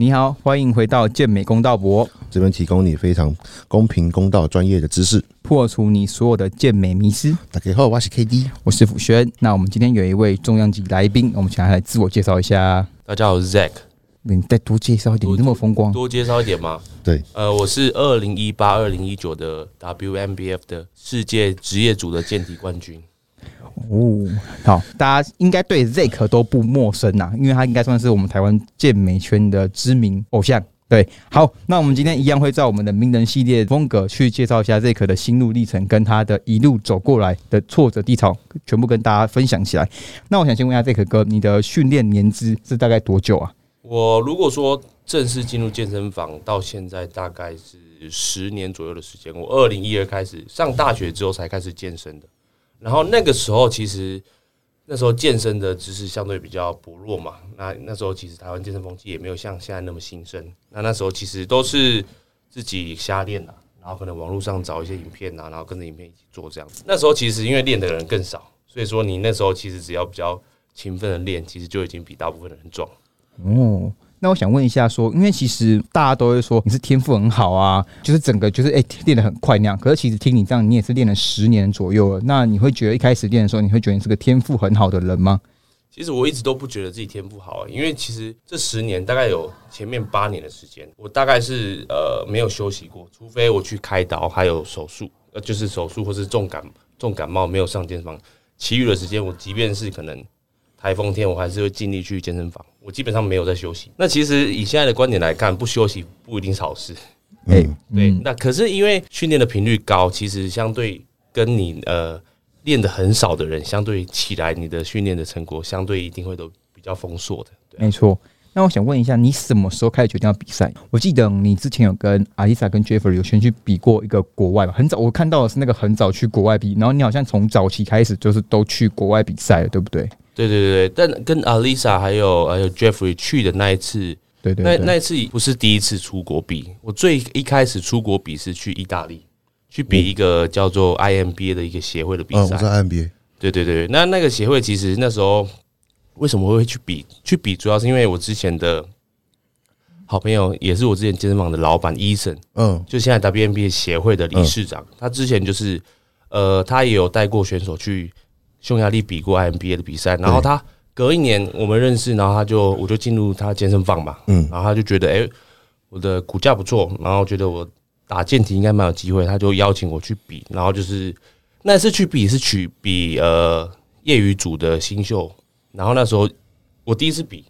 你好，欢迎回到健美公道博，这边提供你非常公平、公道、专业的知识，破除你所有的健美迷思。大家好，我是 KD，我是辅轩。那我们今天有一位重量级来宾，我们请他来自我介绍一下。大家好，我是 Zack。你再多介绍一点，你那么风光，多介绍一点吗？对，呃，我是二零一八、二零一九的 WMBF 的世界职业组的健体冠军。哦，好，大家应该对 Zack 都不陌生呐，因为他应该算是我们台湾健美圈的知名偶像。对，好，那我们今天一样会照我们的名人系列风格去介绍一下 Zack 的心路历程，跟他的一路走过来的挫折低潮，全部跟大家分享起来。那我想先问一下 Zack 哥，你的训练年资是大概多久啊？我如果说正式进入健身房到现在大概是十年左右的时间，我二零一二开始上大学之后才开始健身的。然后那个时候，其实那时候健身的知识相对比较薄弱嘛。那那时候其实台湾健身风气也没有像现在那么兴盛。那那时候其实都是自己瞎练的，然后可能网络上找一些影片啊，然后跟着影片一起做这样子。那时候其实因为练的人更少，所以说你那时候其实只要比较勤奋的练，其实就已经比大部分人壮。哦。那我想问一下，说，因为其实大家都会说你是天赋很好啊，就是整个就是哎练得很快那样。可是其实听你这样，你也是练了十年左右了。那你会觉得一开始练的时候，你会觉得你是个天赋很好的人吗？其实我一直都不觉得自己天赋好，因为其实这十年大概有前面八年的时间，我大概是呃没有休息过，除非我去开刀还有手术，呃就是手术或是重感重感冒没有上健身房，其余的时间我即便是可能。台风天，我还是会尽力去健身房。我基本上没有在休息。那其实以现在的观点来看，不休息不一定是好事。哎，对。那可是因为训练的频率高，其实相对跟你呃练的很少的人相对起来，你的训练的成果相对一定会都比较丰硕的。没错。那我想问一下，你什么时候开始决定要比赛？我记得你之前有跟阿丽莎跟 Jeffrey 有先去比过一个国外吧？很早，我看到的是那个很早去国外比，然后你好像从早期开始就是都去国外比赛了，对不对？对对对但跟阿丽莎还有还有 Jeffrey 去的那一次，对对，那那一次不是第一次出国比。我最一开始出国比是去意大利，去比一个叫做 IMBA 的一个协会的比赛。IMBA。对对对，那那个协会其实那时候为什么会去比？去比主要是因为我之前的好朋友，也是我之前健身房的老板伊森，嗯，就现在 WNBA 协会的理事长，他之前就是呃，他也有带过选手去。匈牙利比过 IMBA 的比赛，然后他隔一年我们认识，然后他就我就进入他健身房嘛，嗯，然后他就觉得哎，我的骨架不错，然后觉得我打健体应该蛮有机会，他就邀请我去比，然后就是那次去比是去比呃业余组的新秀，然后那时候我第一次比，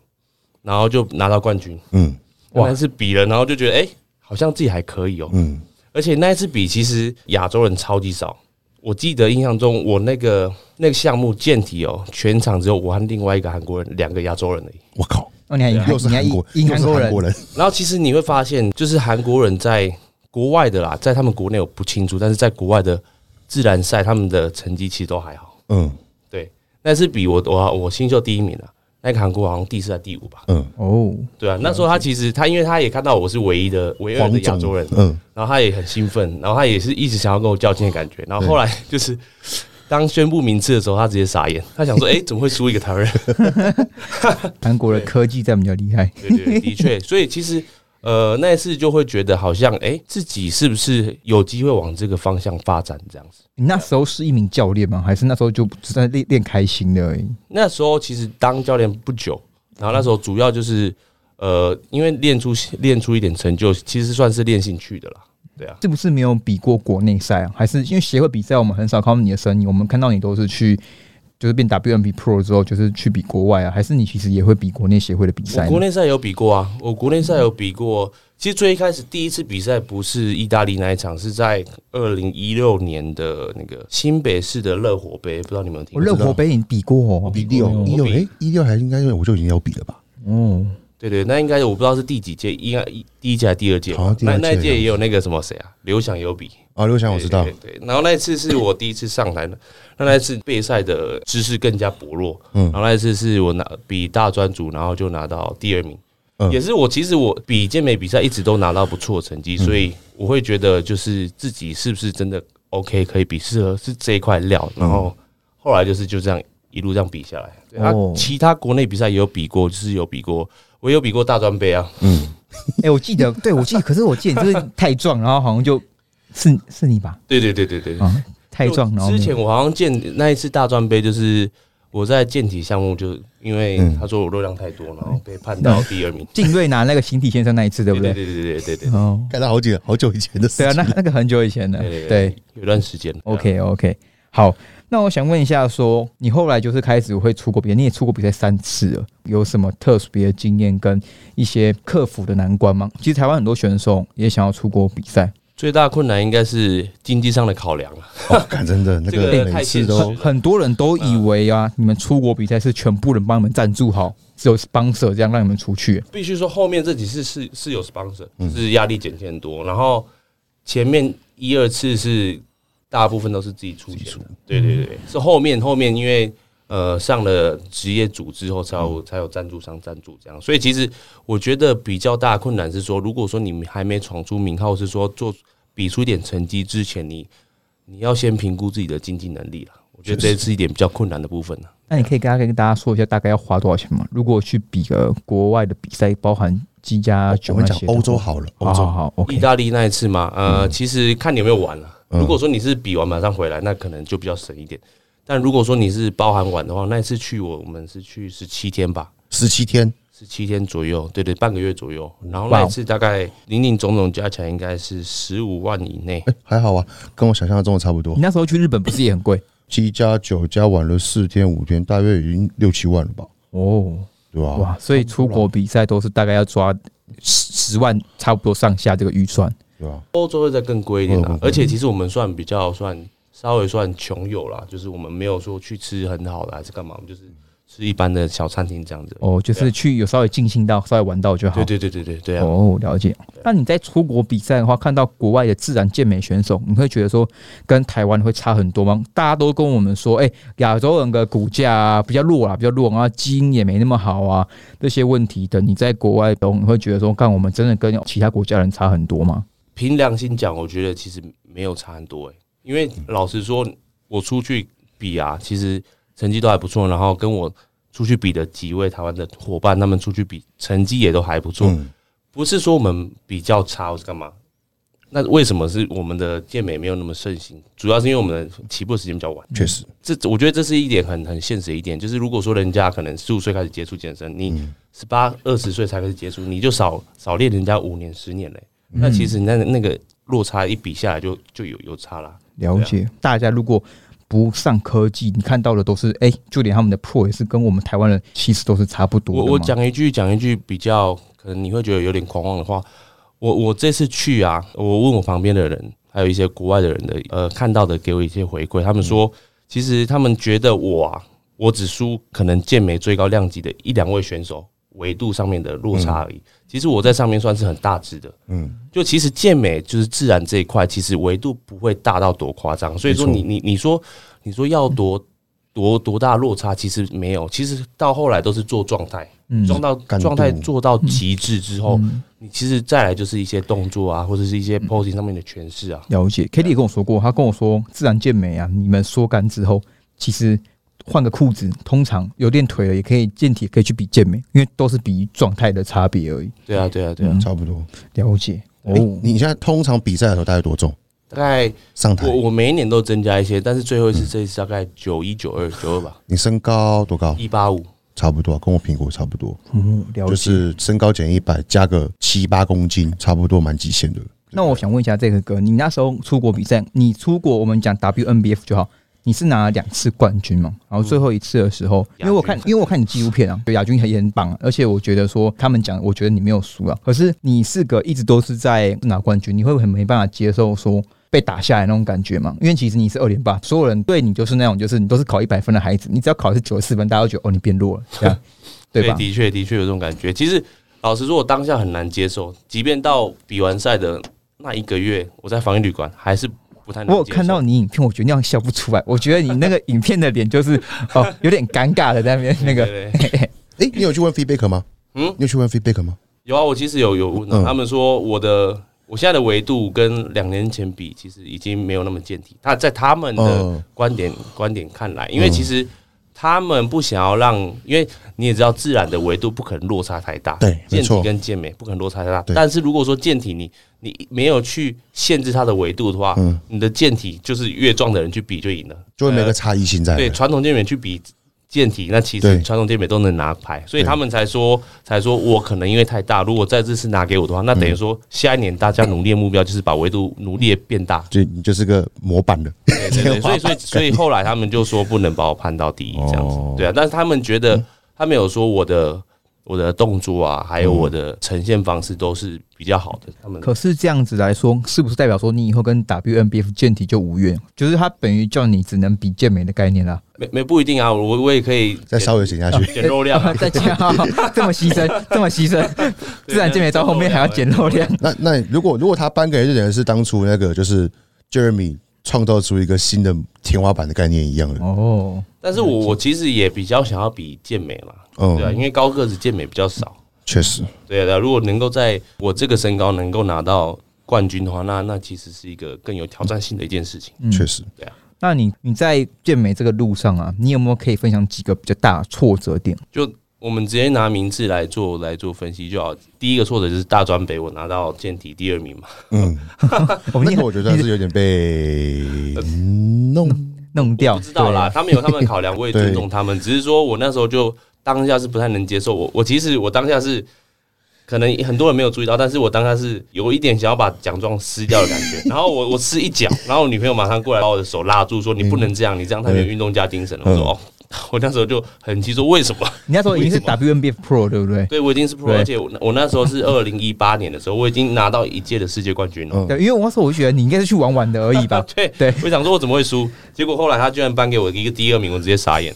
然后就拿到冠军，嗯，哇，那次比了，然后就觉得哎，好像自己还可以哦，嗯，而且那一次比其实亚洲人超级少。我记得印象中，我那个那个项目健体哦，全场只有我和另外一个韩国人，两个亚洲人而已。我靠！哦，你还又是韩国，又是韩国人。然后其实你会发现，就是韩国人在国外的啦，在他们国内我不清楚，但是在国外的自然赛，他们的成绩其实都还好。嗯，对，那是比我我我新秀第一名了。那个韩国好像第四还第五吧？嗯哦，对啊，那时候他其实他因为他也看到我是唯一的唯二的亚洲人，嗯，然后他也很兴奋，然后他也是一直想要跟我较劲的感觉，然后后来就是当宣布名次的时候，他直接傻眼，他想说，哎，怎么会输一个台湾人？韩国的科技在比较厉害，对对，的确，所以其实。呃，那一次就会觉得好像，哎，自己是不是有机会往这个方向发展？这样子。你那时候是一名教练吗？还是那时候就只在练练开心的而已？那时候其实当教练不久，然后那时候主要就是，呃，因为练出练出一点成就，其实算是练兴趣的啦。对啊，是不是没有比过国内赛啊？还是因为协会比赛，我们很少看到你的身影，我们看到你都是去。就是变 WNB Pro 之后，就是去比国外啊？还是你其实也会比国内协会的比赛？国内赛有比过啊，我国内赛有比过。其实最一开始第一次比赛不是意大利那一场，是在二零一六年的那个新北市的热火杯，不知道你们听？热火杯你比过？比六一六哎，一六还应该我就已经有比了吧？哦。对对，那应该我不知道是第几届，应该第一届还是第二届？那那一届也有那个什么谁啊？刘翔有比啊，刘翔我知道。对，然后那一次是我第一次上台的，那那次备赛的知识更加薄弱。嗯，然后那一次是我拿比大专组，然后就拿到第二名。嗯，也是我其实我比健美比赛一直都拿到不错的成绩，所以我会觉得就是自己是不是真的 OK 可以比适合是这一块料。然后后来就是就这样一路这样比下来。啊，其他国内比赛也有比过，就是有比过。我有比过大专杯啊，嗯，哎，我记得，对我记得，可是我记得就是太壮，然后好像就是 是你吧？对对对对对，啊，太壮。然后之前我好像见那一次大专杯，就是我在健体项目，就因为他说我热量太多，然后被判到第二名。晋瑞拿那个形体先生那一次，对不对？对对对对对对。哦，看到好久好久以前的事。对啊，那那个很久以前的，对，有段时间。OK OK，好。那我想问一下，说你后来就是开始会出国比赛，你也出国比赛三次了，有什么特别的经验跟一些克服的难关吗？其实台湾很多选手也想要出国比赛，最大困难应该是经济上的考量了。哦，真的那个 每次都很多人都以为啊，你们出国比赛是全部人帮你们赞助好，只有 sponsor 这样让你们出去。必须说后面这几次是是有 sponsor，是压力减轻多，然后前面一二次是。大部分都是自己出钱的，对对对，是后面后面因为呃上了职业组之后才有才有赞助商赞助这样，所以其实我觉得比较大的困难是说，如果说你还没闯出名号，是说做比出一点成绩之前，你你要先评估自己的经济能力了。我觉得这是一点比较困难的部分呢。那你可以跟大家跟大家说一下大概要花多少钱吗？如果去比个国外的比赛，包含机加酒我们讲欧洲好了，欧洲好，意大利那一次嘛，呃，其实看你有没有玩了。如果说你是比完马上回来，那可能就比较省一点。但如果说你是包含玩的话，那一次去我们是去十七天吧，十七天，十七天左右，对对，半个月左右。然后那一次大概零零总总加起来应该是十五万以内。哎，还好啊，跟我想象中的差不多。你那时候去日本不是也很贵？七加九加晚了四天五天，大约已经六七万了吧？哦，对吧？哇，所以出国比赛都是大概要抓十十万差不多上下这个预算。对吧？欧洲会再更贵一点啦，而且其实我们算比较算稍微算穷游啦，就是我们没有说去吃很好的还是干嘛，我们就是吃一般的小餐厅这样子。哦，就是去有稍微尽兴到稍微玩到就好。对对对对对对。哦，了解。那你在出国比赛的话，看到国外的自然健美选手，你会觉得说跟台湾会差很多吗？大家都跟我们说，哎，亚洲人的骨架比较弱啊，比较弱啊，基因也没那么好啊，这些问题的，你在国外都你会觉得说，看我们真的跟其他国家人差很多吗？凭良心讲，我觉得其实没有差很多诶，因为老实说，我出去比啊，其实成绩都还不错。然后跟我出去比的几位台湾的伙伴，他们出去比成绩也都还不错。不是说我们比较差或是干嘛？那为什么是我们的健美没有那么盛行？主要是因为我们的起步时间比较晚。确实，这我觉得这是一点很很现实一点，就是如果说人家可能十五岁开始接触健身，你十八二十岁才开始接触，你就少少练人家五年十年嘞。那其实那那个落差一比下来就就有有差了。了解，大家如果不上科技，你看到的都是哎，就连他们的破也是跟我们台湾人其实都是差不多。我我讲一句讲一句比较可能你会觉得有点狂妄的话，我我这次去啊，我问我旁边的人，还有一些国外的人的呃看到的给我一些回馈，他们说其实他们觉得我啊，我只输可能健美最高量级的一两位选手。维度上面的落差而已。其实我在上面算是很大致的。嗯，就其实健美就是自然这一块，其实维度不会大到多夸张。所以说，你你你说你说要多多多大落差，其实没有。其实到后来都是做状态，状到状态做到极致之后，你其实再来就是一些动作啊，或者是一些 posing 上面的诠释啊。了解，K D 也跟我说过，他跟我说自然健美啊，你们缩干之后，其实。换个裤子，通常有练腿了也可以健体，可以去比健美，因为都是比状态的差别而已。对啊，对啊，对啊，差不多了解。哦，你现在通常比赛的时候大概多重？大概上台，我我每一年都增加一些，但是最后一次这一次大概九一九二九二吧。你身高多高？一八五，差不多，跟我评估差不多。嗯，了解。就是身高减一百，加个七八公斤，差不多蛮极限的。那我想问一下这个哥，你那时候出国比赛，你出国我们讲 WNBF 就好。你是拿了两次冠军嘛？然后最后一次的时候，因为我看，因为我看你纪录片啊，对亚军也很棒，而且我觉得说他们讲，我觉得你没有输啊。可是你四个一直都是在拿冠军，你会很没办法接受说被打下来那种感觉嘛？因为其实你是二连霸，所有人对你就是那种，就是你都是考一百分的孩子，你只要考的是九十四分，大家都觉得哦你变弱了，这样 对吧？的确的确有这种感觉。其实老实说，我当下很难接受，即便到比完赛的那一个月，我在防疫旅馆还是。我有看到你影片，我觉得那样笑不出来。我觉得你那个影片的脸就是 哦，有点尴尬的在那边那个。哎，你有去问 feedback 吗？嗯，你有去问 feedback 吗？有啊，我其实有有问，他们说我的我现在的维度跟两年前比，其实已经没有那么健体。他在他们的观点观点看来，因为其实他们不想要让，因为你也知道，自然的维度不可能落差太大。对，健体跟健美不可能落差太大。但是如果说健体你你没有去限制它的维度的话，嗯，你的健体就是越壮的人去比就赢了，就会没个差异性在。对，传统健美去比。健体那其实传统健美都能拿牌，所以他们才说才说我可能因为太大，如果在这次拿给我的话，那等于说下一年大家努力的目标就是把维度努力的变大，就你就是个模板的。对对对，所以所以所以后来他们就说不能把我判到第一这样子，对啊，但是他们觉得他没有说我的。我的动作啊，还有我的呈现方式都是比较好的。他们可是这样子来说，是不是代表说你以后跟 WNBF 健体就无缘？就是他等于叫你只能比健美的概念啦。没没不一定啊，我我也可以再稍微减下去，减肉量，再减，这么牺牲，这么牺牲，自然健美到后面还要减肉量。那那如果如果他颁给的人是当初那个就是 Jeremy 创造出一个新的天花板的概念一样的哦。但是我我其实也比较想要比健美嘛。对啊，因为高个子健美比较少，确实。对啊，如果能够在我这个身高能够拿到冠军的话，那那其实是一个更有挑战性的一件事情。确实，对啊。那你你在健美这个路上啊，你有没有可以分享几个比较大挫折点？就我们直接拿名次来做来做分析就好。第一个挫折就是大专北我拿到健体第二名嘛。嗯，那个我觉得是有点被弄。弄掉，不知道啦。他们有他们考量，我也尊重他们。只是说我那时候就当下是不太能接受。我我其实我当下是可能很多人没有注意到，但是我当下是有一点想要把奖状撕掉的感觉。然后我我吃一脚，然后我女朋友马上过来把我的手拉住，说你不能这样，你这样太没有运动家精神了。我说哦。我那时候就很气，说为什么？你那时候已经是 WNBF Pro 对不对？对，我已经是 Pro，而且我我那时候是 二零一八年的时候，我已经拿到一届的世界冠军了。对，因为我那时候我就觉得你应该是去玩玩的而已吧。对对，我想说我怎么会输？结果后来他居然颁给我一个第二名，我直接傻眼，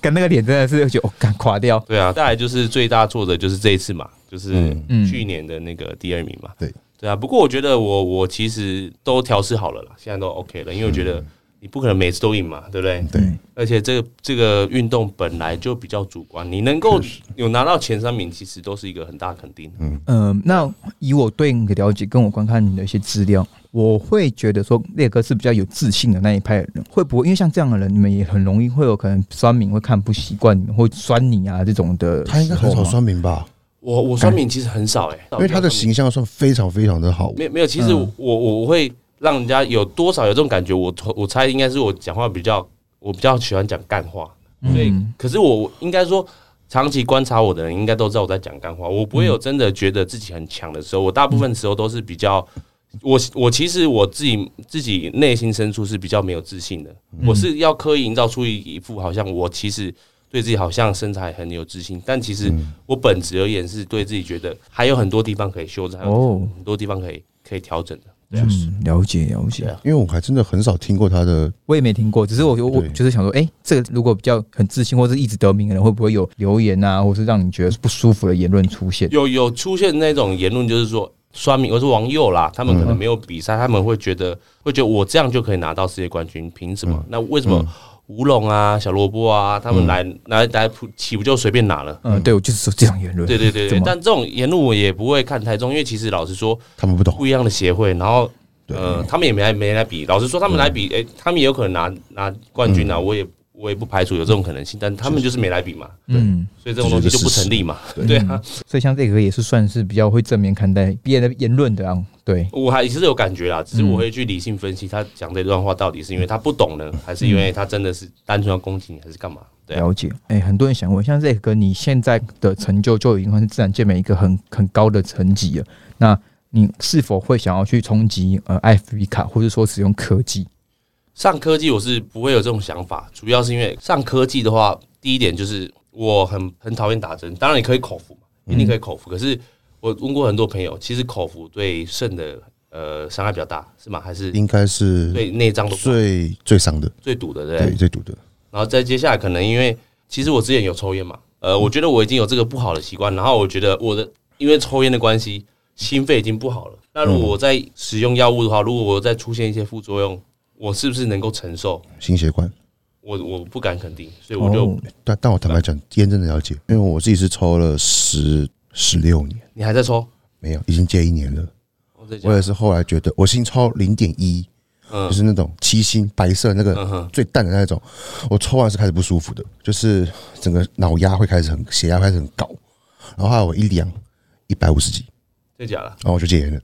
跟那个脸真的是就敢垮掉。对啊，再来就是最大挫折就是这一次嘛，就是去年的那个第二名嘛。对对啊，不过我觉得我我其实都调试好了啦，现在都 OK 了，因为我觉得。你不可能每次都赢嘛，对不对？对。而且这个这个运动本来就比较主观，你能够有拿到前三名，其实都是一个很大肯定。嗯嗯，那以我对你的了解，跟我观看你的一些资料，我会觉得说列哥是比较有自信的那一派人。会不会因为像这样的人，你们也很容易会有可能酸民会看不习惯你们，会酸你啊这种的？他应该很少酸民吧？我我酸民其实很少哎，因为他的形象算非常非常的好。没没有，其实我我我会。让人家有多少有这种感觉？我我猜应该是我讲话比较，我比较喜欢讲干话。所以，可是我应该说，长期观察我的人应该都知道我在讲干话。我不会有真的觉得自己很强的时候。我大部分时候都是比较，我我其实我自己自己内心深处是比较没有自信的。我是要刻意营造出一副好像我其实对自己好像身材很有自信，但其实我本质而言是对自己觉得还有很多地方可以修正，还有很多地方可以可以调整的。嗯，了解了解，因为我还真的很少听过他的，我也没听过，只是我我就是想说，哎，这个如果比较很自信或者一直得名的人，会不会有留言啊，或是让你觉得不舒服的言论出现？有有出现那种言论，就是说刷名，我是网友啦，他们可能没有比赛，他们会觉得会觉得我这样就可以拿到世界冠军，凭什么？那为什么？吴龙啊，小萝卜啊，他们来来来岂不就随便拿了？嗯，对，我就是说这种言论。对对对对，但这种言论我也不会看太重，因为其实老实说，他们不懂不一样的协会，然后呃，他们也没来没来比。老实说，他们来比，哎，他们也有可能拿拿冠军啊，我也。我也不排除有这种可能性，但他们就是没来比嘛，嗯，所以这种东西就不成立嘛，对。啊，所以像这个也是算是比较会正面看待别人的言论的啊，对。我还是有感觉啦，只是我会去理性分析他讲这段话到底是因为他不懂呢，还是因为他真的是单纯要攻击你，还是干嘛？了解，哎，很多人想问，像这个你现在的成就就已经算是自然健美一个很很高的层级了，那你是否会想要去冲击呃艾弗卡，或者说使用科技？上科技我是不会有这种想法，主要是因为上科技的话，第一点就是我很很讨厌打针，当然你可以口服嘛，一定可以口服。可是我问过很多朋友，其实口服对肾的呃伤害比较大，是吗？还是应该是对内脏最最伤的、最堵的，对，最堵的。然后再接下来，可能因为其实我之前有抽烟嘛，呃，我觉得我已经有这个不好的习惯，然后我觉得我的因为抽烟的关系，心肺已经不好了。那如果我在使用药物的话，如果我再出现一些副作用，我是不是能够承受心血管？我我不敢肯定，所以我就但但我坦白讲，验证的了解，因为我自己是抽了十十六年，你还在抽？没有，已经戒一年了。我也是后来觉得，我先抽零点一，就是那种七星白色那个最淡的那种，我抽完是开始不舒服的，就是整个脑压会开始很血压开始很高，然后我一量一百五十几，真假的？然后我就戒烟了。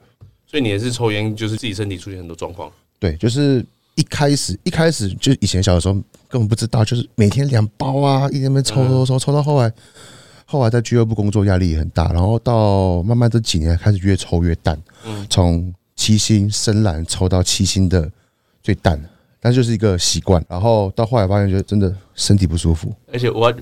所以你也是抽烟，就是自己身体出现很多状况。对，就是一开始一开始就以前小的时候根本不知道，就是每天两包啊，一天边抽抽抽抽到后来，后来在俱乐部工作压力也很大，然后到慢慢这几年开始越抽越淡，嗯，从七星深蓝抽到七星的最淡，但就是一个习惯，然后到后来发现觉得真的身体不舒服，而且我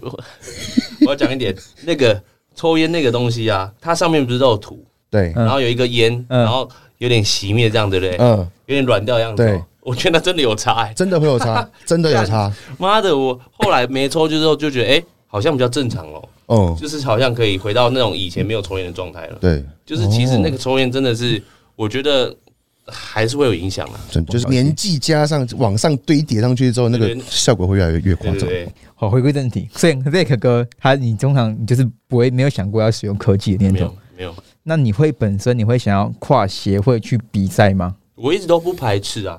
我要讲一点，那个抽烟那个东西啊，它上面不是都有土？对，然后有一个烟，然后有点熄灭，这样对不对？嗯，有点软掉样子。对，我觉得真的有差，真的会有差，真的有差。妈的，我后来没抽之后就觉得，哎，好像比较正常了。哦，就是好像可以回到那种以前没有抽烟的状态了。对，就是其实那个抽烟真的是，我觉得还是会有影响啊。就是年纪加上往上堆叠上去之后，那个效果会越来越越夸张。好，回归正题，所以 Zack 哥他，你通常你就是不会没有想过要使用科技的那种，没有。那你会本身你会想要跨协会去比赛吗？我一直都不排斥啊，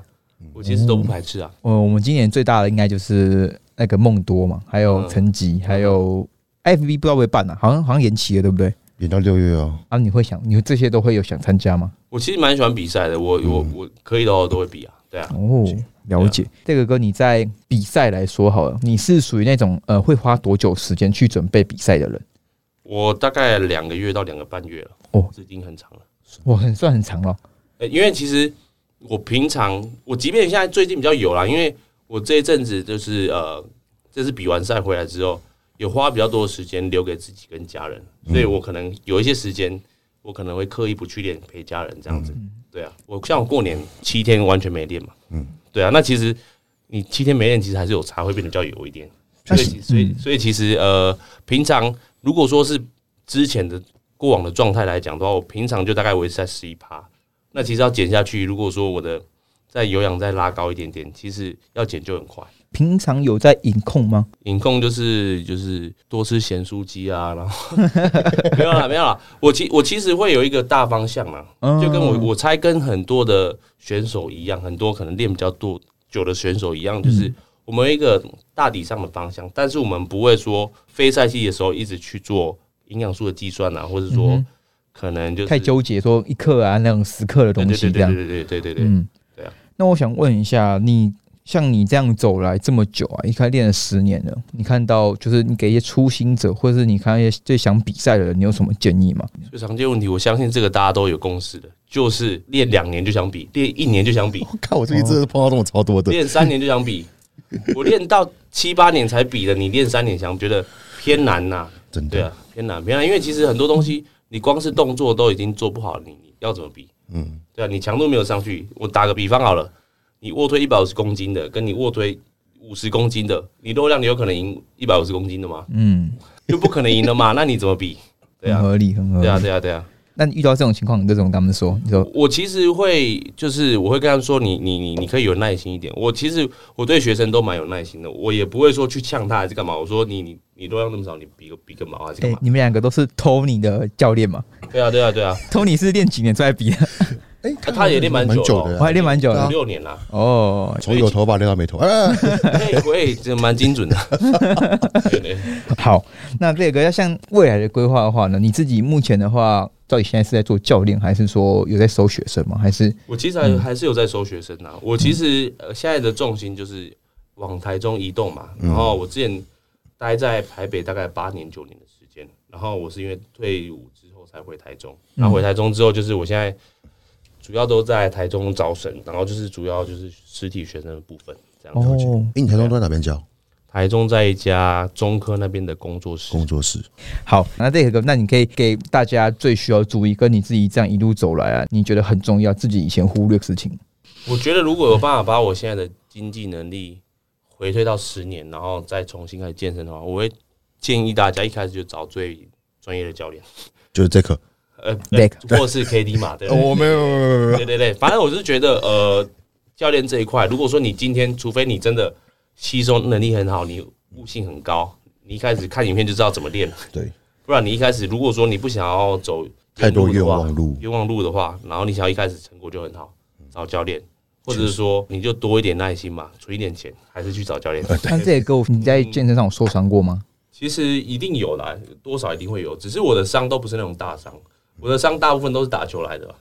我其实都不排斥啊。呃，我们今年最大的应该就是那个梦多嘛，还有成吉，还有 FB 不知道会办啊，好像好像延期了，对不对？延到六月哦。啊，你会想，你这些都会有想参加吗？我其实蛮喜欢比赛的，我我我可以的话都会比啊，对啊。哦，了解。这个哥，你在比赛来说好了，你是属于那种呃会花多久时间去准备比赛的人？我大概两个月到两个半月了，哦，这已经很长了，我很算很长了。呃，因为其实我平常，我即便现在最近比较有啦，因为我这一阵子就是呃，这次比完赛回来之后，有花比较多的时间留给自己跟家人，所以我可能有一些时间，我可能会刻意不去练陪家人这样子。对啊，我像我过年七天完全没练嘛，嗯，对啊，那其实你七天没练，其实还是有差，会变得比较油一点。所以，所以，所以其实呃，平常。如果说是之前的过往的状态来讲的话，我平常就大概维持在十一趴。那其实要减下去，如果说我的在有氧再拉高一点点，其实要减就很快。平常有在饮控吗？饮控就是就是多吃咸酥鸡啊，然后 没有了没有了。我其我其实会有一个大方向嘛，就跟我我猜跟很多的选手一样，很多可能练比较多久的选手一样，就是。我们一个大体上的方向，但是我们不会说非赛季的时候一直去做营养素的计算啊，或者说可能就太纠结说一克啊那种十克的东西这样。对对对对对对，嗯，对啊。那我想问一下，你像你这样走来这么久啊，一开练了十年了，你看到就是你给一些初心者，或者是你看一些最想比赛的人，你有什么建议吗？最常见问题，我相信这个大家都有共识的，就是练两年就想比，练一年就想比。我看我最近真的碰到这种超多的，练三年就想比。我练到七八年才比的，你练三年想觉得偏难呐？真的对啊，偏难偏难，因为其实很多东西你光是动作都已经做不好，你你要怎么比？嗯，对啊，你强度没有上去。我打个比方好了，你卧推一百五十公斤的，跟你卧推五十公斤的，你肉量你有可能赢一百五十公斤的吗？嗯，就不可能赢了嘛？那你怎么比？对啊，合理，很合理。对啊，对啊，对啊。那你遇到这种情况，你怎么跟他们说？你说我其实会，就是我会跟他们说，你你你你可以有耐心一点。我其实我对学生都蛮有耐心的，我也不会说去呛他还是干嘛。我说你你你都要那么少，你比个比个毛还是干嘛？你们两个都是 Tony 的教练吗？对啊对啊对啊，Tony 是练几年出来比的？哎，他也练蛮久的，我还练蛮久的，六年了。哦，从有头发练到没头，哎，会这蛮精准的。好，那这个要像未来的规划的话呢？你自己目前的话，到底现在是在做教练，还是说有在收学生吗？还是我其实还还是有在收学生啊。我其实呃现在的重心就是往台中移动嘛。然后我之前待在台北大概八年九年的时间，然后我是因为退伍之后才回台中。然后回台中之后，就是我现在。主要都在台中招生，然后就是主要就是实体学生的部分这样。哦，哎，你台中都在哪边教？台中在一家中科那边的工作室。工作室。好，那这个，那你可以给大家最需要注意，跟你自己这样一路走来啊，你觉得很重要，自己以前忽略的事情。我觉得如果有办法把我现在的经济能力回退到十年，然后再重新开始健身的话，我会建议大家一开始就找最专业的教练，就是这个。呃，对，或是 K D 嘛，对，我没有，对对对，反正我是觉得，呃，教练这一块，如果说你今天，除非你真的吸收能力很好，你悟性很高，你一开始看影片就知道怎么练了，对，不然你一开始如果说你不想要走太多冤枉路，冤枉路的话，然后你想要一开始成果就很好，找教练，或者是说你就多一点耐心嘛，存一点钱，还是去找教练。那这个你在健身上有受伤过吗？其实一定有啦，多少一定会有，只是我的伤都不是那种大伤，我的伤大部分都是打球来的。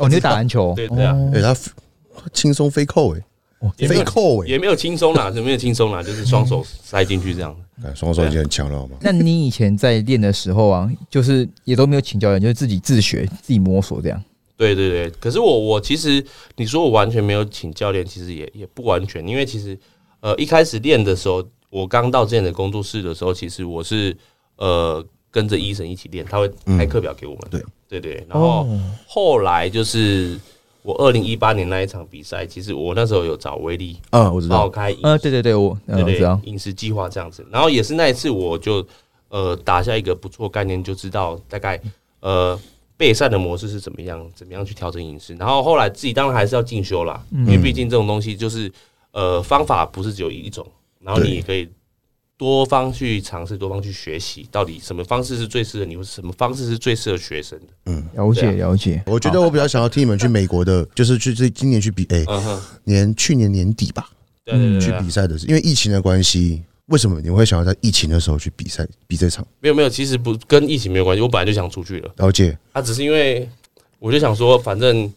哦，你是打篮球？对对啊，哎，他轻松飞扣哎，飞扣哎，也没有轻松啦，也没有轻松啦，就是双手塞进去这样。双手已经很强了，好吗？那你以前在练的时候啊，就是也都没有请教练，就是自己自学、自己摸索这样。对对对，可是我我其实你说我完全没有请教练，其实也也不完全，因为其实呃一开始练的时候，我刚到这样的工作室的时候，其实我是呃跟着医生一起练，他会开课表给我们。对。对对，然后后来就是我二零一八年那一场比赛，其实我那时候有找威力嗯，我知道开呃对对对，我对对饮食计划这样子，然后也是那一次我就呃打下一个不错概念，就知道大概呃。备赛的模式是怎么样？怎么样去调整饮食？然后后来自己当然还是要进修啦，因为毕竟这种东西就是呃方法不是只有一种，然后你也可以多方去尝试，多方去学习，到底什么方式是最适合你，或什么方式是最适合学生的。嗯，了解了解。我觉得我比较想要听你们去美国的，就是去这今年去比，哎，年去年年底吧，去比赛的是因为疫情的关系。为什么你会想要在疫情的时候去比赛比这场？没有没有，其实不跟疫情没有关系。我本来就想出去了。了解。他只是因为我就想说，反正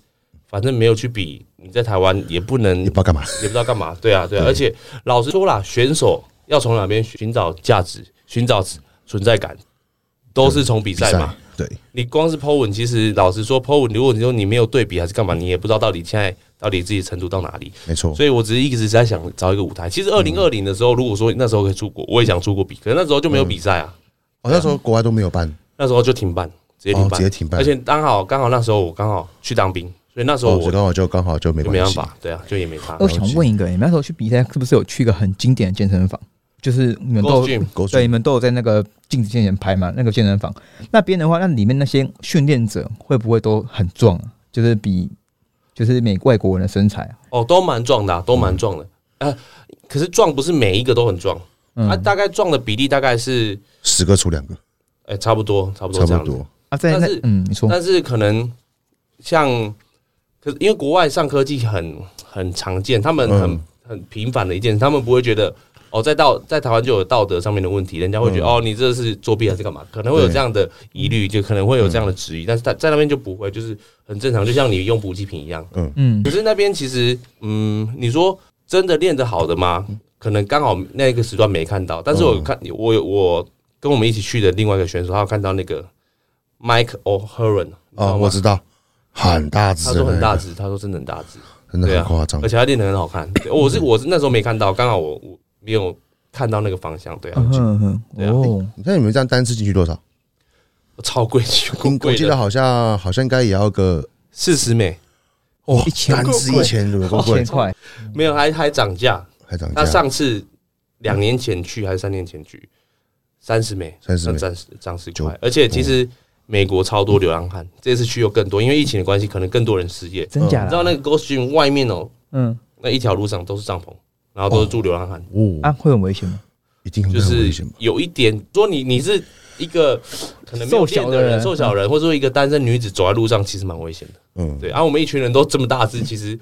反正没有去比，你在台湾也不能也不知道干嘛，也不知道干嘛。对啊对啊。而且老实说啦，选手要从哪边寻找价值、寻找存在感，都是从比赛嘛。对。你光是 Po 文，其实老实说，Po 文，如果你说你没有对比还是干嘛，你也不知道到底现在。到底自己程度到哪里？没错，所以我只是一直在想找一个舞台。其实二零二零的时候，如果说那时候可以出国，我也想出国比，可是那时候就没有比赛啊。哦，那时候国外都没有办，那时候就停办，直接停办，直接停办。而且刚好刚好那时候我刚好去当兵，所以那时候我刚好就刚好就没没办法，对啊，就也没差。我想问一个，你们那时候去比赛是不是有去一个很经典的健身房？就是你们都对你们都有在那个镜子面前拍嘛？那个健身房那边的话，那里面那些训练者会不会都很壮啊？就是比。就是美外国人的身材啊，哦，都蛮壮的，都蛮壮的。呃，可是壮不是每一个都很壮，啊，大概壮的比例大概是十个出两个，哎，差不多，差不多，差不多啊。但是，嗯，你说，但是可能像，可是因为国外上科技很很常见，他们很很频繁的一件，他们不会觉得。哦，在道在台湾就有道德上面的问题，人家会觉得哦，你这是作弊还是干嘛？可能会有这样的疑虑，就可能会有这样的质疑。但是他在那边就不会，就是很正常，就像你用补给品一样。嗯嗯。可是那边其实，嗯，你说真的练得好的吗？可能刚好那个时段没看到。但是我看我我跟我们一起去的另外一个选手，他有看到那个 Mike O'Hearn 啊，我知道，很大只，他说很大只，他说真的很大只，真的很夸张，而且他练得很好看。我是我是那时候没看到，刚好我我。没有看到那个方向，对啊，对啊。你看你们这样单次进去多少？超贵，我记得好像好像应该也要个四十美哦，一千单次一千多块，没有还还涨价，还涨价。他上次两年前去还是三年前去，三十美，三十美，涨涨十块。而且其实美国超多流浪汉，这次去又更多，因为疫情的关系，可能更多人失业。真假？你知道那个 Ghost Gym 外面哦，嗯，那一条路上都是帐篷。然后都是住流浪汉，啊，会很危险吗？一定就是有一点，说你你是一个可能瘦小的人，瘦小人，或者说一个单身女子走在路上，其实蛮危险的。嗯，对。然后我们一群人都这么大只，其实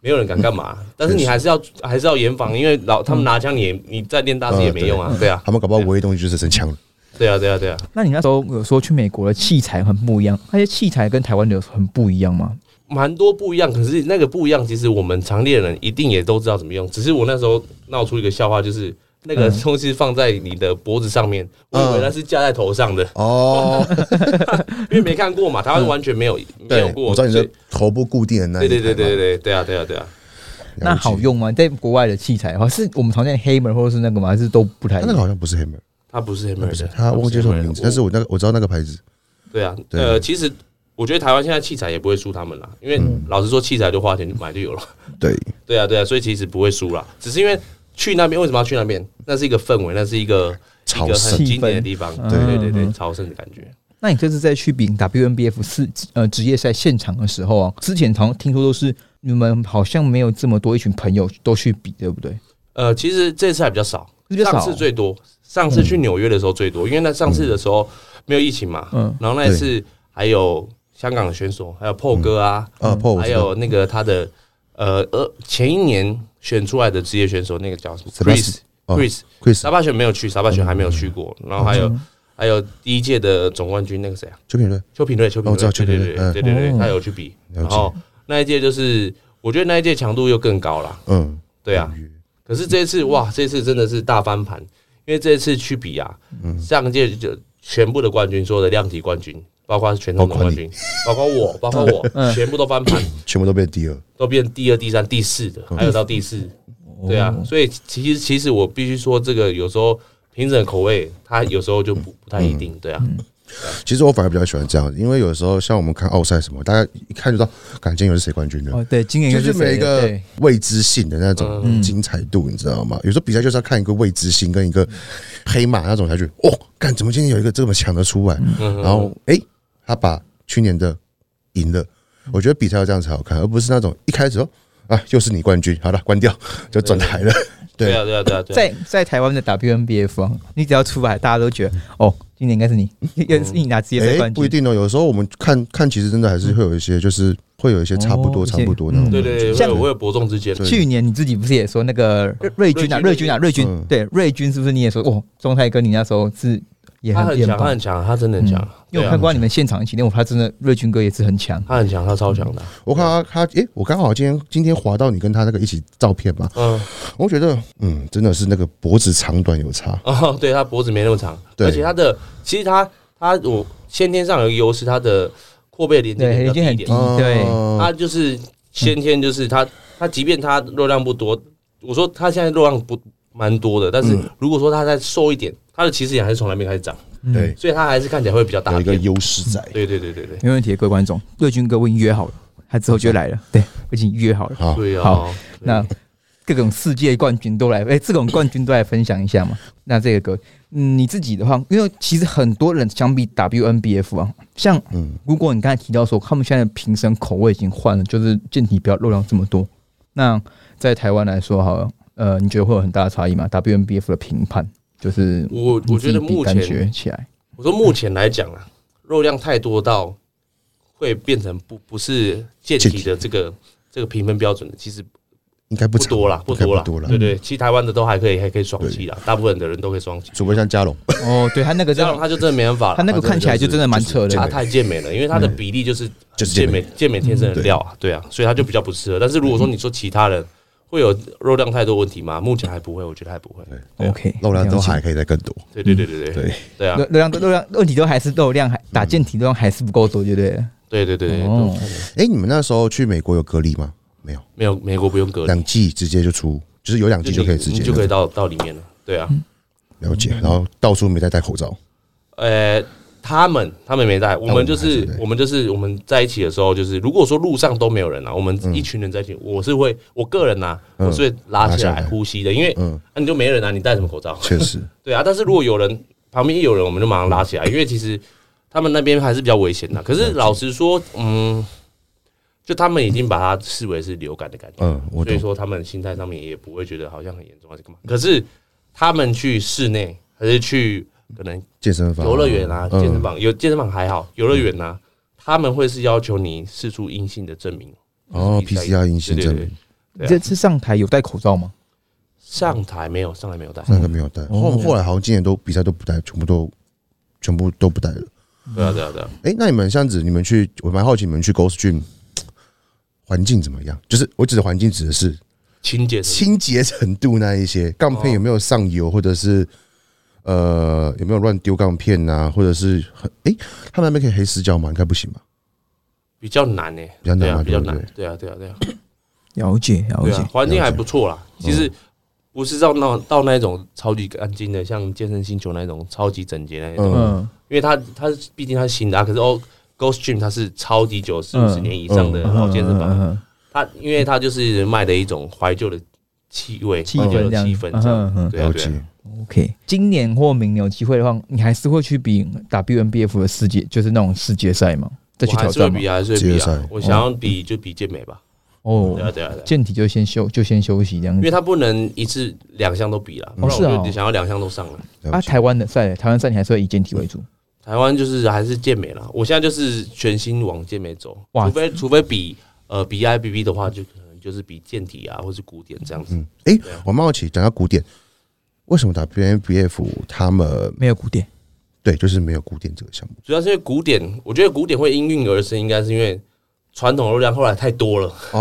没有人敢干嘛。但是你还是要还是要严防，因为老他们拿枪，你你再练大只也没用啊。对啊，他们搞不好唯一东西就是真枪。对啊，对啊，对啊。那你那时候有说去美国的器材很不一样，那些器材跟台湾的很不一样吗？蛮多不一样，可是那个不一样，其实我们常练人一定也都知道怎么用。只是我那时候闹出一个笑话，就是那个东西放在你的脖子上面，我以为那是架在头上的哦，因为没看过嘛，台湾完全没有没有过。我知道你的头部固定的那，对对对对对对对啊对啊对啊。那好用吗？在国外的器材的话，是我们常见的 Hammer 或者是那个吗？还是都不太？那个好像不是 Hammer，它不是 Hammer，它忘记什么名字，但是我那个我知道那个牌子。对啊，呃，其实。我觉得台湾现在器材也不会输他们了，因为老实说，器材就花钱买就有了。对，对啊，对啊，所以其实不会输了，只是因为去那边为什么要去那边？那是一个氛围，那是一个一个很经典的地方。对对对对，朝圣的感觉。那你这次在去比 WNBF 四呃职业赛现场的时候啊，之前好像听说都是你们好像没有这么多一群朋友都去比，对不对？呃，其实这次还比较少，上次最多。上次去纽约的时候最多，因为那上次的时候没有疫情嘛。嗯。然后那一次还有。香港的选手，还有破哥啊，啊破，还有那个他的呃呃，前一年选出来的职业选手，那个叫什么？Chris，Chris，Chris，沙巴选没有去，沙巴选还没有去过。然后还有还有第一届的总冠军那个谁啊？邱品瑞，邱品瑞，邱品瑞，对对对对对对，他有去比。然后那一届就是，我觉得那一届强度又更高了。嗯，对啊。可是这一次哇，这次真的是大翻盘，因为这一次去比啊，上一届就全部的冠军，所有的量级冠军。包括全场总冠军，包括我，包括我，全部都翻盘，全部都变第二，都变第二、第三、第四的，还有到第四，对啊，所以其实其实我必须说，这个有时候评审口味，他有时候就不不太一定，对啊。其实我反而比较喜欢这样，因为有时候像我们看奥赛什么，大家一看就知道，感今年是谁冠军的。哦，对，今年就是每一个未知性的那种精彩度，你知道吗？有时候比赛就是要看一个未知性跟一个黑马那种才去，哦，干怎么今天有一个这么强的出来？然后哎。他把去年的赢了，我觉得比赛要这样才好看，而不是那种一开始哦啊又是你冠军，好了关掉就转台了。对啊对啊对啊，在在台湾的 WNBF，你只要出来，大家都觉得哦，今年应该是你，应该是你拿职业赛冠军。不一定哦，有时候我们看看，其实真的还是会有一些，就是会有一些差不多差不多那种。对对对，像我有伯仲之间。去年你自己不是也说那个瑞军啊，瑞军啊，瑞军，对瑞军是不是你也说哦，中泰哥你那时候是。他很强，他很强，他真的很强。因为我看过你们现场几天，我他真的瑞军哥也是很强，他很强，他超强的。我看他，他诶，我刚好今天今天滑到你跟他那个一起照片嘛，嗯，我觉得嗯，真的是那个脖子长短有差。哦，对他脖子没那么长，而且他的其实他他我先天上有一个优势，他的阔背连接点比较低一点，对，他就是先天就是他他即便他肉量不多，我说他现在肉量不蛮多的，但是如果说他再瘦一点。他的起始点还是从来没开始涨，对，所以它还是看起来会比较大，有一个优势在。对对对对对，没问题，各位观众，瑞军哥我已经约好了，他之后就来了，对，我已经约好了。好，好，那各种世界冠军都来，哎，这种冠军都来分享一下嘛。那这个哥，你自己的话，因为其实很多人相比 WNBF 啊，像嗯，如果你刚才提到说他们现在的评审口味已经换了，就是健体不要肉量这么多。那在台湾来说，哈，呃，你觉得会有很大的差异吗？WNBF 的评判？就是我，我觉得目前起来，我说目前来讲啊，肉量太多到会变成不不是健体的这个这个评分标准的，其实应该不多了，不多了，多了。对对，其实台湾的都还可以，还可以双击的，大部分的人都可以双击，除非像嘉龙哦，对他那个嘉龙他就真的没办法，他那个看起来就真的蛮扯的，他太健美了，因为他的比例就是就是健美健美天生的料啊，对啊，所以他就比较不适合。但是如果说你说其他人。会有肉量太多问题吗？目前还不会，我觉得还不会。OK，肉量都还可以再更多。对对对对对对对啊！肉量肉量问题都还是肉量还打健体肉量还是不够多，对不对？对对对哦，哎，你们那时候去美国有隔离吗？没有，没有，美国不用隔离，两季直接就出，就是有两季就可以直接就可以到到里面了。对啊，了解。然后到处没再戴口罩。呃。他们他们没在，我们就是我们就是我们在一起的时候，就是如果说路上都没有人啊，我们一群人在一起，我是会我个人呐，我是会拉起来呼吸的，因为那你就没人啊，你戴什么口罩？确实，对啊。但是如果有人旁边一有人，我们就马上拉起来，因为其实他们那边还是比较危险的。可是老实说，嗯，就他们已经把它视为是流感的感觉，嗯，所以说他们心态上面也不会觉得好像很严重还是干嘛。可是他们去室内还是去。可能健身房、游乐园啊，健身房有健身房还好，游乐园呢，他们会是要求你试出阴性的证明哦，PCR 阴性证明。这次上台有戴口罩吗？上台没有，上台没有戴，上台没有戴。后后来好像今年都比赛都不戴，全部都全部都不戴了。对啊，对啊，对啊。哎，那你们这样子，你们去，我蛮好奇，你们去 Ghost Gym 环境怎么样？就是我指的环境指的是清洁清洁程度那一些，杠片有没有上油，或者是？呃，有没有乱丢钢片呐？或者是很哎，他们那边可以黑死角吗？应该不行吧？比较难呢，比较难，比较难。对啊，对啊，对啊。了解，了解。环境还不错啦，其实不是到那到那种超级干净的，像健身星球那种超级整洁那种。嗯。因为它它毕竟它是新的啊，可是哦，Ghost Gym 它是超级久四五十年以上的老健身房。它因为它就是卖的一种怀旧的气味，气氛，气氛这样。对啊，对。OK，今年或明年有机会的话，你还是会去比打 BNBF 的世界，就是那种世界赛吗？再去挑战比还是比啊？我想要比就比健美吧。哦，对啊，对啊，健体就先休，就先休息这样。因为他不能一次两项都比了，不是啊？想要两项都上了。啊，台湾的赛，台湾赛你还是会以健体为主。台湾就是还是健美了。我现在就是全心往健美走。哇，除非除非比呃比 IBB 的话，就可能就是比健体啊，或是古典这样子。哎，我蛮好奇，讲到古典，为什么 WMBF 他们没有古典？对，就是没有古典这个项目。主要是因为古典，我觉得古典会应运而生，应该是因为传统力量后来太多了。哦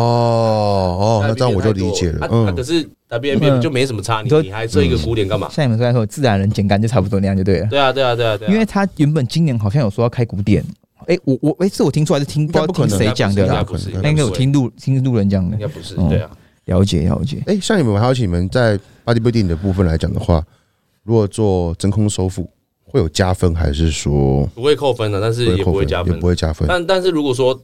哦，那这样我就理解了。嗯，可是 WMBF 就没什么差，你你还设一个古典干嘛？像你们刚才说，自然人简干就差不多那样就对了。对啊，对啊，对啊，对。因为他原本今年好像有说要开古典。哎，我我哎，是我听出来是听不知道听谁讲的啦，那应该有听路听路人讲的，应该不是对啊，了解了解。哎，像你们好奇你们在 bodybuilding 的部分来讲的话，如果做真空收腹会有加分，还是说不会扣分的？但是也不会加分，也不会加分。但但是如果说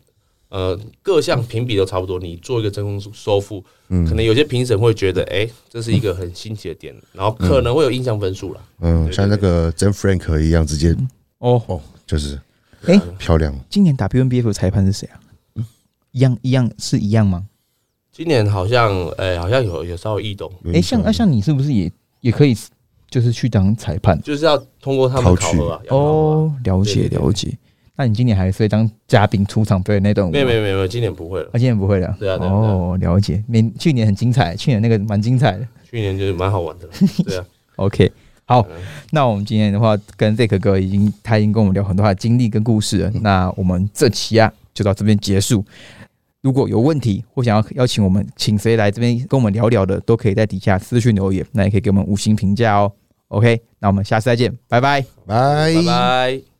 呃各项评比都差不多，你做一个真空收腹，嗯，可能有些评审会觉得，哎，这是一个很新奇的点，然后可能会有印象分数了。嗯，像那个真 Frank 一样，直接哦哦，就是。哎，漂亮！今年打 WNBF 裁判是谁啊？一样一样是一样吗？今年好像，哎，好像有有稍微异动。哎，像那像你是不是也也可以，就是去当裁判？就是要通过他们考核啊。哦，了解了解。那你今年还是当嘉宾出场对那段？没有没有没有，今年不会了。啊，今年不会了。对啊。哦，了解。明去年很精彩，去年那个蛮精彩的。去年就是蛮好玩的。对啊。OK。好，那我们今天的话，跟 Zack 哥已经他已经跟我们聊很多他的经历跟故事了。那我们这期啊，就到这边结束。如果有问题或想要邀请我们请谁来这边跟我们聊聊的，都可以在底下私信留言。那也可以给我们五星评价哦。OK，那我们下次再见，拜拜，拜拜拜。